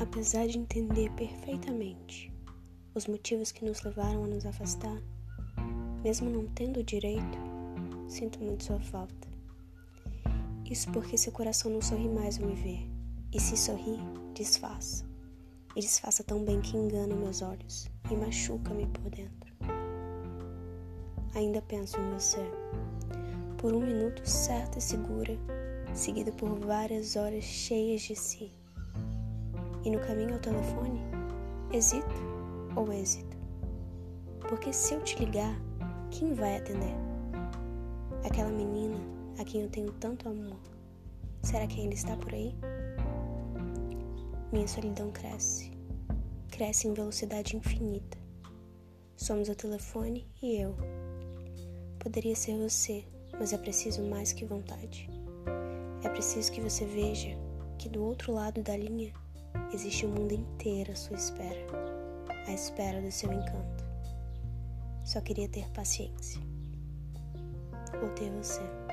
Apesar de entender perfeitamente os motivos que nos levaram a nos afastar, mesmo não tendo o direito, sinto muito sua falta. Isso porque seu coração não sorri mais ao me ver, e se sorri, disfarça. E disfarça tão bem que engana meus olhos e machuca-me por dentro. Ainda penso em você, por um minuto certa e segura, seguido por várias horas cheias de si. E no caminho ao telefone, hesito ou êxito? Porque se eu te ligar, quem vai atender? Aquela menina a quem eu tenho tanto amor, será que ainda está por aí? Minha solidão cresce, cresce em velocidade infinita. Somos o telefone e eu. Poderia ser você, mas é preciso mais que vontade. É preciso que você veja que do outro lado da linha existe o mundo inteiro à sua espera, à espera do seu encanto. Só queria ter paciência. Vou ter você.